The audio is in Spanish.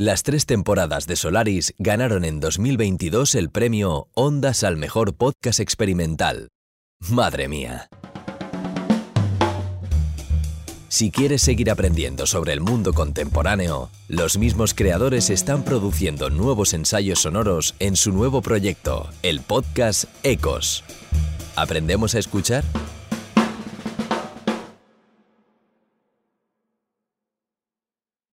Las tres temporadas de Solaris ganaron en 2022 el premio Ondas al Mejor Podcast Experimental. Madre mía. Si quieres seguir aprendiendo sobre el mundo contemporáneo, los mismos creadores están produciendo nuevos ensayos sonoros en su nuevo proyecto, el podcast Ecos. ¿Aprendemos a escuchar?